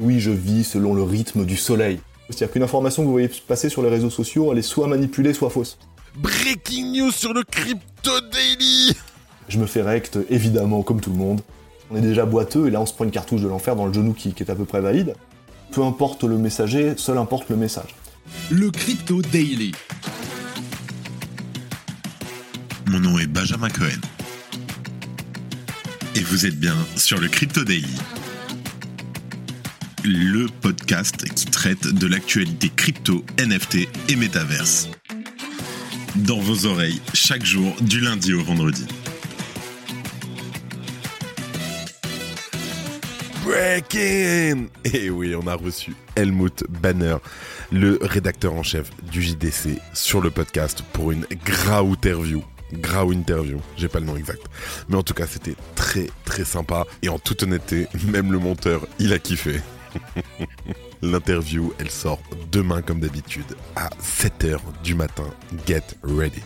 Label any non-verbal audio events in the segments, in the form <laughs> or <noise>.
Oui, je vis selon le rythme du soleil. C'est-à-dire qu'une information que vous voyez passer sur les réseaux sociaux, elle est soit manipulée, soit fausse. Breaking news sur le Crypto Daily Je me fais rect, évidemment, comme tout le monde. On est déjà boiteux, et là on se prend une cartouche de l'enfer dans le genou qui, qui est à peu près valide. Peu importe le messager, seul importe le message. Le Crypto Daily. Mon nom est Benjamin Cohen. Et vous êtes bien sur le Crypto Daily. Le podcast qui traite de l'actualité crypto, NFT et métaverse. Dans vos oreilles, chaque jour, du lundi au vendredi. Breaking Et oui, on a reçu Helmut Banner, le rédacteur en chef du JDC, sur le podcast pour une grau interview. Grau interview, j'ai pas le nom exact. Mais en tout cas, c'était très très sympa. Et en toute honnêteté, même le monteur, il a kiffé. <laughs> L'interview, elle sort demain comme d'habitude à 7h du matin. Get ready.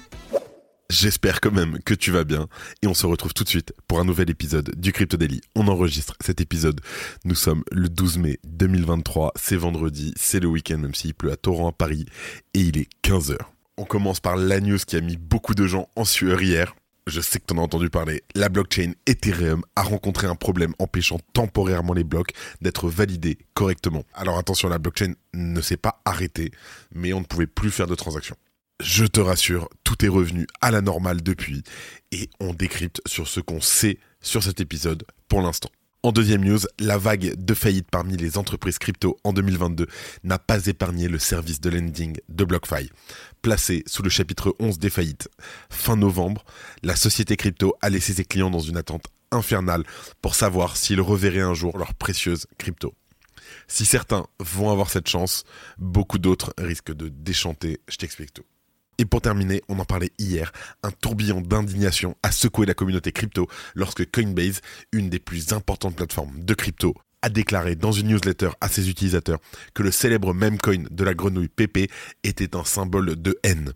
J'espère quand même que tu vas bien et on se retrouve tout de suite pour un nouvel épisode du Crypto Daily. On enregistre cet épisode. Nous sommes le 12 mai 2023, c'est vendredi, c'est le week-end même s'il pleut à torrent à Paris et il est 15h. On commence par la news qui a mis beaucoup de gens en sueur hier. Je sais que tu en as entendu parler. La blockchain Ethereum a rencontré un problème empêchant temporairement les blocs d'être validés correctement. Alors attention, la blockchain ne s'est pas arrêtée, mais on ne pouvait plus faire de transactions. Je te rassure, tout est revenu à la normale depuis et on décrypte sur ce qu'on sait sur cet épisode pour l'instant. En deuxième news, la vague de faillite parmi les entreprises crypto en 2022 n'a pas épargné le service de lending de BlockFi. Placé sous le chapitre 11 des faillites fin novembre, la société crypto a laissé ses clients dans une attente infernale pour savoir s'ils reverraient un jour leur précieuse crypto. Si certains vont avoir cette chance, beaucoup d'autres risquent de déchanter, je t'explique tout. Et pour terminer, on en parlait hier, un tourbillon d'indignation a secoué la communauté crypto lorsque Coinbase, une des plus importantes plateformes de crypto, a déclaré dans une newsletter à ses utilisateurs que le célèbre meme coin de la grenouille PP était un symbole de haine.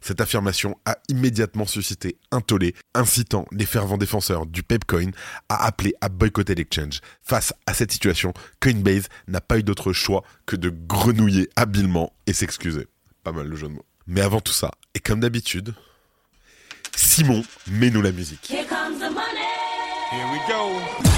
Cette affirmation a immédiatement suscité un tollé, incitant les fervents défenseurs du Pepcoin à appeler à boycotter l'exchange. Face à cette situation, Coinbase n'a pas eu d'autre choix que de grenouiller habilement et s'excuser. Pas mal le jeu de mots. Mais avant tout ça, et comme d'habitude, Simon, mets-nous la musique. Here comes the money. Here we go.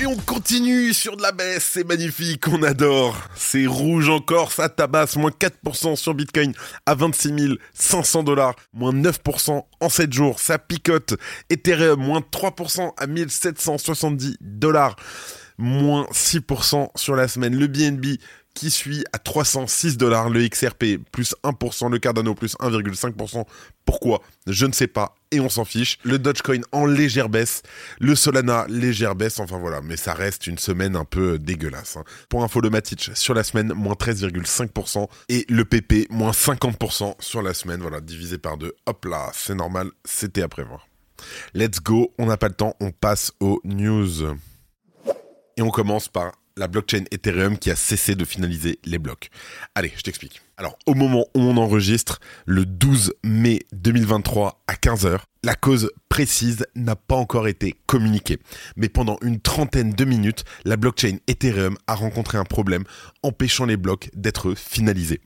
Et on continue sur de la baisse, c'est magnifique, on adore. C'est rouge encore, ça tabasse, moins 4% sur Bitcoin à 26 500 dollars, moins 9% en 7 jours, ça picote. Ethereum, moins 3% à 1770 dollars, moins 6% sur la semaine. Le BNB, qui suit à 306 dollars, le XRP plus 1%, le Cardano plus 1,5%. Pourquoi? Je ne sais pas et on s'en fiche. Le Dogecoin en légère baisse, le Solana légère baisse, enfin voilà, mais ça reste une semaine un peu dégueulasse. hein. Pour info, le Matic sur la semaine, moins 13,5% et le PP, moins 50% sur la semaine, voilà, divisé par deux. Hop là, c'est normal, c'était à prévoir. Let's go, on n'a pas le temps, on passe aux news. Et on commence par la blockchain Ethereum qui a cessé de finaliser les blocs. Allez, je t'explique. Alors, au moment où on enregistre, le 12 mai 2023 à 15h, la cause précise n'a pas encore été communiquée. Mais pendant une trentaine de minutes, la blockchain Ethereum a rencontré un problème empêchant les blocs d'être finalisés.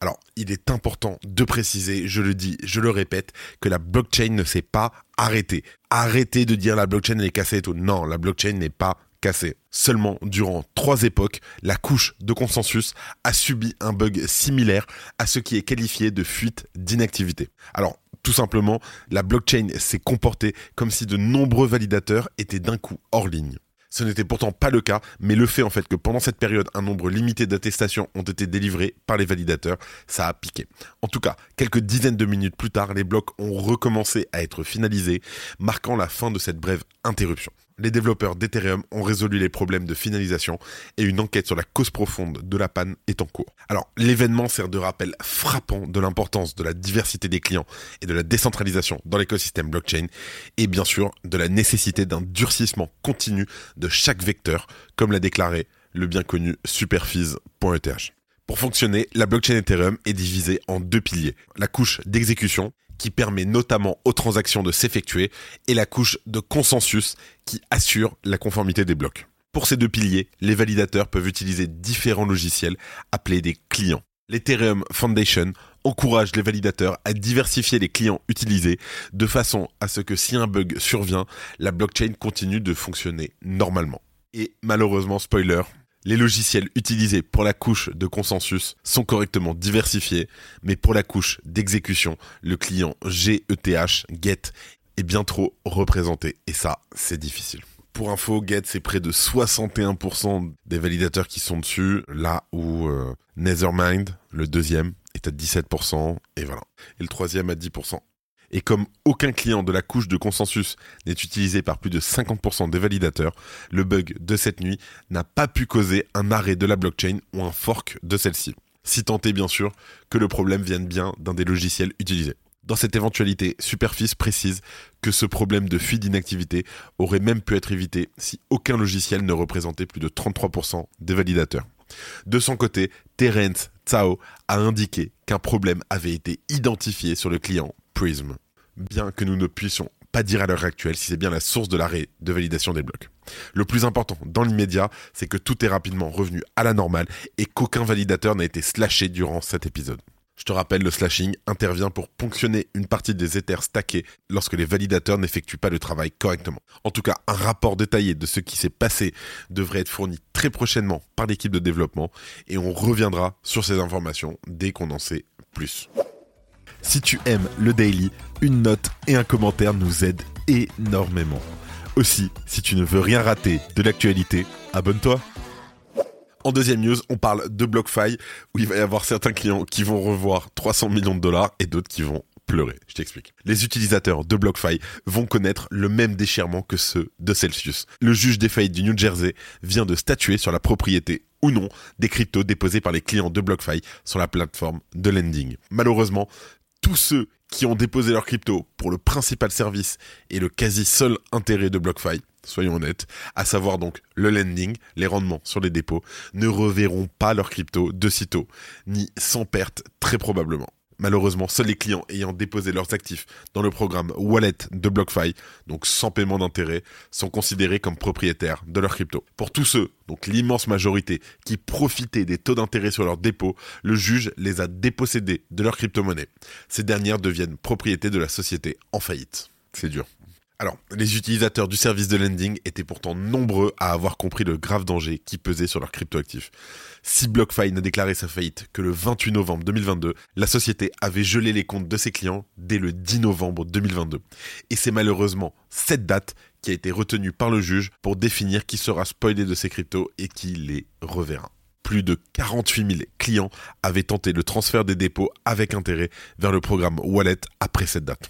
Alors, il est important de préciser, je le dis, je le répète, que la blockchain ne s'est pas arrêtée. Arrêtez de dire la blockchain elle est cassée et tout. Non, la blockchain n'est pas cassé. Seulement, durant trois époques, la couche de consensus a subi un bug similaire à ce qui est qualifié de fuite d'inactivité. Alors, tout simplement, la blockchain s'est comportée comme si de nombreux validateurs étaient d'un coup hors ligne. Ce n'était pourtant pas le cas, mais le fait en fait que pendant cette période, un nombre limité d'attestations ont été délivrées par les validateurs, ça a piqué. En tout cas, quelques dizaines de minutes plus tard, les blocs ont recommencé à être finalisés, marquant la fin de cette brève interruption. Les développeurs d'Ethereum ont résolu les problèmes de finalisation et une enquête sur la cause profonde de la panne est en cours. Alors, l'événement sert de rappel frappant de l'importance de la diversité des clients et de la décentralisation dans l'écosystème blockchain et bien sûr de la nécessité d'un durcissement continu de chaque vecteur, comme l'a déclaré le bien connu superfees.eth. Pour fonctionner, la blockchain Ethereum est divisée en deux piliers. La couche d'exécution, qui permet notamment aux transactions de s'effectuer, et la couche de consensus qui assure la conformité des blocs. Pour ces deux piliers, les validateurs peuvent utiliser différents logiciels appelés des clients. L'Ethereum Foundation encourage les validateurs à diversifier les clients utilisés de façon à ce que si un bug survient, la blockchain continue de fonctionner normalement. Et malheureusement, spoiler, les logiciels utilisés pour la couche de consensus sont correctement diversifiés, mais pour la couche d'exécution, le client GETH, GET, est bien trop représenté. Et ça, c'est difficile. Pour info, GET, c'est près de 61% des validateurs qui sont dessus, là où euh, Nethermind, le deuxième, est à 17%, et voilà. Et le troisième à 10%. Et comme aucun client de la couche de consensus n'est utilisé par plus de 50% des validateurs, le bug de cette nuit n'a pas pu causer un arrêt de la blockchain ou un fork de celle-ci. Si tant est bien sûr que le problème vienne bien d'un des logiciels utilisés. Dans cette éventualité, Superfis précise que ce problème de fuite d'inactivité aurait même pu être évité si aucun logiciel ne représentait plus de 33% des validateurs. De son côté, Terence Tsao a indiqué qu'un problème avait été identifié sur le client Bien que nous ne puissions pas dire à l'heure actuelle si c'est bien la source de l'arrêt de validation des blocs. Le plus important dans l'immédiat, c'est que tout est rapidement revenu à la normale et qu'aucun validateur n'a été slashé durant cet épisode. Je te rappelle, le slashing intervient pour ponctionner une partie des Ethers stackés lorsque les validateurs n'effectuent pas le travail correctement. En tout cas, un rapport détaillé de ce qui s'est passé devrait être fourni très prochainement par l'équipe de développement et on reviendra sur ces informations dès qu'on en sait plus. Si tu aimes le daily, une note et un commentaire nous aident énormément. Aussi, si tu ne veux rien rater de l'actualité, abonne-toi. En deuxième news, on parle de BlockFi, où il va y avoir certains clients qui vont revoir 300 millions de dollars et d'autres qui vont pleurer. Je t'explique. Les utilisateurs de BlockFi vont connaître le même déchirement que ceux de Celsius. Le juge des faillites du New Jersey vient de statuer sur la propriété ou non des cryptos déposés par les clients de BlockFi sur la plateforme de lending. Malheureusement, tous ceux qui ont déposé leur crypto pour le principal service et le quasi seul intérêt de BlockFi, soyons honnêtes, à savoir donc le lending, les rendements sur les dépôts, ne reverront pas leur crypto de sitôt, ni sans perte très probablement. Malheureusement, seuls les clients ayant déposé leurs actifs dans le programme Wallet de BlockFi, donc sans paiement d'intérêt, sont considérés comme propriétaires de leur crypto. Pour tous ceux, donc l'immense majorité, qui profitaient des taux d'intérêt sur leurs dépôts, le juge les a dépossédés de leur crypto-monnaie. Ces dernières deviennent propriété de la société en faillite. C'est dur. Alors, les utilisateurs du service de lending étaient pourtant nombreux à avoir compris le grave danger qui pesait sur leurs cryptoactifs. Si BlockFi n'a déclaré sa faillite que le 28 novembre 2022, la société avait gelé les comptes de ses clients dès le 10 novembre 2022. Et c'est malheureusement cette date qui a été retenue par le juge pour définir qui sera spoilé de ses cryptos et qui les reverra plus de 48 000 clients avaient tenté le transfert des dépôts avec intérêt vers le programme Wallet après cette date.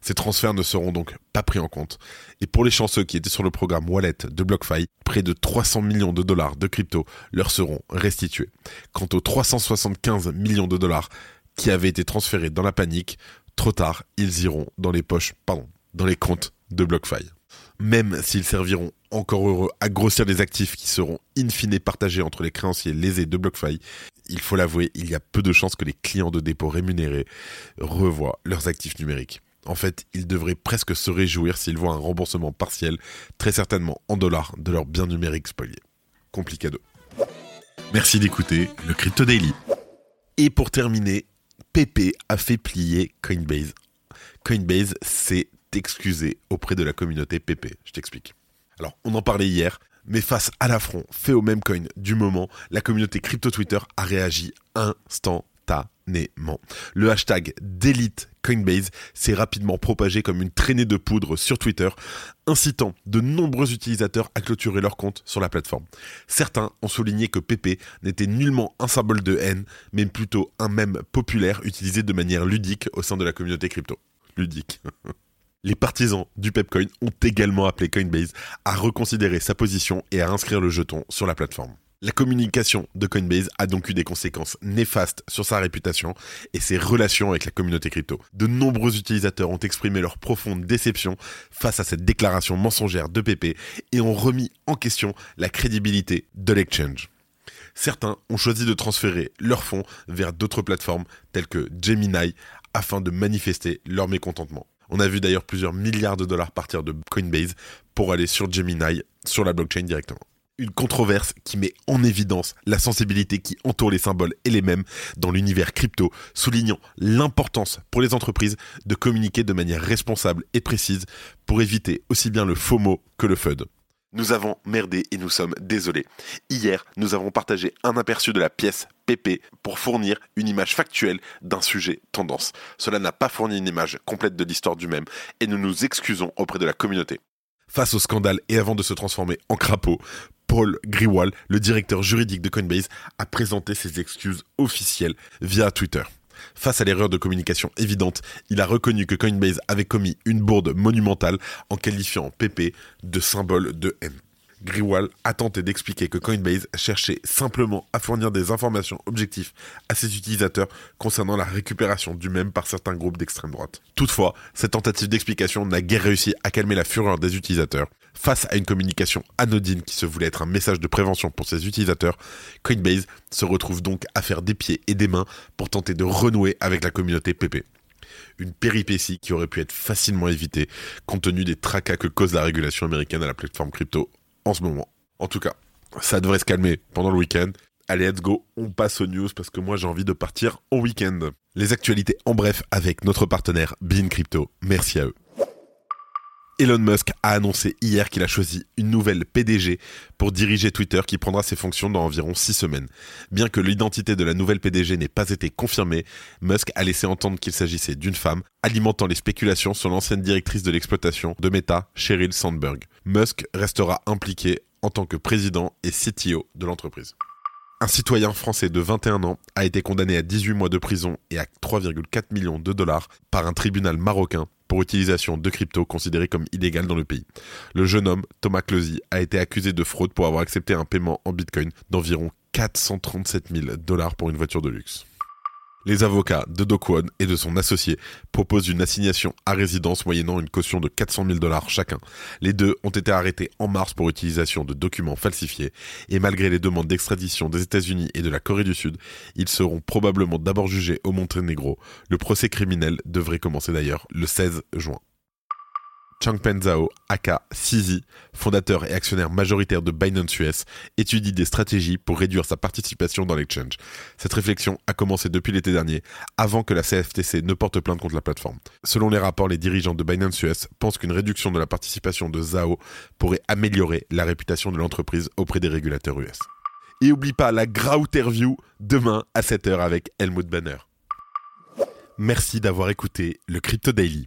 Ces transferts ne seront donc pas pris en compte. Et pour les chanceux qui étaient sur le programme Wallet de BlockFi, près de 300 millions de dollars de crypto leur seront restitués. Quant aux 375 millions de dollars qui avaient été transférés dans la panique, trop tard, ils iront dans les poches, pardon, dans les comptes de BlockFi. Même s'ils serviront encore heureux à grossir les actifs qui seront in fine partagés entre les créanciers lésés de BlockFi, il faut l'avouer, il y a peu de chances que les clients de dépôt rémunérés revoient leurs actifs numériques. En fait, ils devraient presque se réjouir s'ils voient un remboursement partiel, très certainement en dollars, de leurs biens numériques spoliés. Complicado. Merci d'écouter le Crypto Daily. Et pour terminer, Pepe a fait plier Coinbase. Coinbase s'est excusé auprès de la communauté Pepe. Je t'explique. Alors, on en parlait hier, mais face à l'affront fait au même coin du moment, la communauté crypto Twitter a réagi instantanément. Le hashtag Delete Coinbase s'est rapidement propagé comme une traînée de poudre sur Twitter, incitant de nombreux utilisateurs à clôturer leur compte sur la plateforme. Certains ont souligné que PP n'était nullement un symbole de haine, mais plutôt un mème populaire utilisé de manière ludique au sein de la communauté crypto. Ludique. <laughs> Les partisans du Pepcoin ont également appelé Coinbase à reconsidérer sa position et à inscrire le jeton sur la plateforme. La communication de Coinbase a donc eu des conséquences néfastes sur sa réputation et ses relations avec la communauté crypto. De nombreux utilisateurs ont exprimé leur profonde déception face à cette déclaration mensongère de PP et ont remis en question la crédibilité de l'exchange. Certains ont choisi de transférer leurs fonds vers d'autres plateformes telles que Gemini afin de manifester leur mécontentement. On a vu d'ailleurs plusieurs milliards de dollars partir de Coinbase pour aller sur Gemini, sur la blockchain directement. Une controverse qui met en évidence la sensibilité qui entoure les symboles et les mêmes dans l'univers crypto, soulignant l'importance pour les entreprises de communiquer de manière responsable et précise pour éviter aussi bien le FOMO que le FUD. Nous avons merdé et nous sommes désolés. Hier, nous avons partagé un aperçu de la pièce PP pour fournir une image factuelle d'un sujet tendance. Cela n'a pas fourni une image complète de l'histoire du même et nous nous excusons auprès de la communauté. Face au scandale et avant de se transformer en crapaud, Paul Griwal, le directeur juridique de Coinbase, a présenté ses excuses officielles via Twitter. Face à l'erreur de communication évidente, il a reconnu que Coinbase avait commis une bourde monumentale en qualifiant PP de symbole de haine. Griwal a tenté d'expliquer que Coinbase cherchait simplement à fournir des informations objectives à ses utilisateurs concernant la récupération du même par certains groupes d'extrême droite. Toutefois, cette tentative d'explication n'a guère réussi à calmer la fureur des utilisateurs. Face à une communication anodine qui se voulait être un message de prévention pour ses utilisateurs, Coinbase se retrouve donc à faire des pieds et des mains pour tenter de renouer avec la communauté PP une péripétie qui aurait pu être facilement évitée compte tenu des tracas que cause la régulation américaine à la plateforme crypto en ce moment. En tout cas, ça devrait se calmer pendant le week-end. Allez, let's go, on passe aux news parce que moi j'ai envie de partir au week-end. Les actualités en bref avec notre partenaire Bean Crypto. Merci à eux. Elon Musk a annoncé hier qu'il a choisi une nouvelle PDG pour diriger Twitter qui prendra ses fonctions dans environ 6 semaines. Bien que l'identité de la nouvelle PDG n'ait pas été confirmée, Musk a laissé entendre qu'il s'agissait d'une femme, alimentant les spéculations sur l'ancienne directrice de l'exploitation de Meta, Sheryl Sandberg. Musk restera impliqué en tant que président et CTO de l'entreprise. Un citoyen français de 21 ans a été condamné à 18 mois de prison et à 3,4 millions de dollars par un tribunal marocain pour utilisation de crypto considérée comme illégale dans le pays. Le jeune homme, Thomas Closy, a été accusé de fraude pour avoir accepté un paiement en bitcoin d'environ 437 000 dollars pour une voiture de luxe. Les avocats de Dokwon et de son associé proposent une assignation à résidence moyennant une caution de 400 000 dollars chacun. Les deux ont été arrêtés en mars pour utilisation de documents falsifiés et malgré les demandes d'extradition des États-Unis et de la Corée du Sud, ils seront probablement d'abord jugés au Monténégro. Le procès criminel devrait commencer d'ailleurs le 16 juin. Changpeng Zhao, aka Sisi, fondateur et actionnaire majoritaire de Binance US, étudie des stratégies pour réduire sa participation dans l'exchange. Cette réflexion a commencé depuis l'été dernier, avant que la CFTC ne porte plainte contre la plateforme. Selon les rapports, les dirigeants de Binance US pensent qu'une réduction de la participation de Zhao pourrait améliorer la réputation de l'entreprise auprès des régulateurs US. Et oublie pas la Grauterview demain à 7h avec Helmut Banner. Merci d'avoir écouté le Crypto Daily.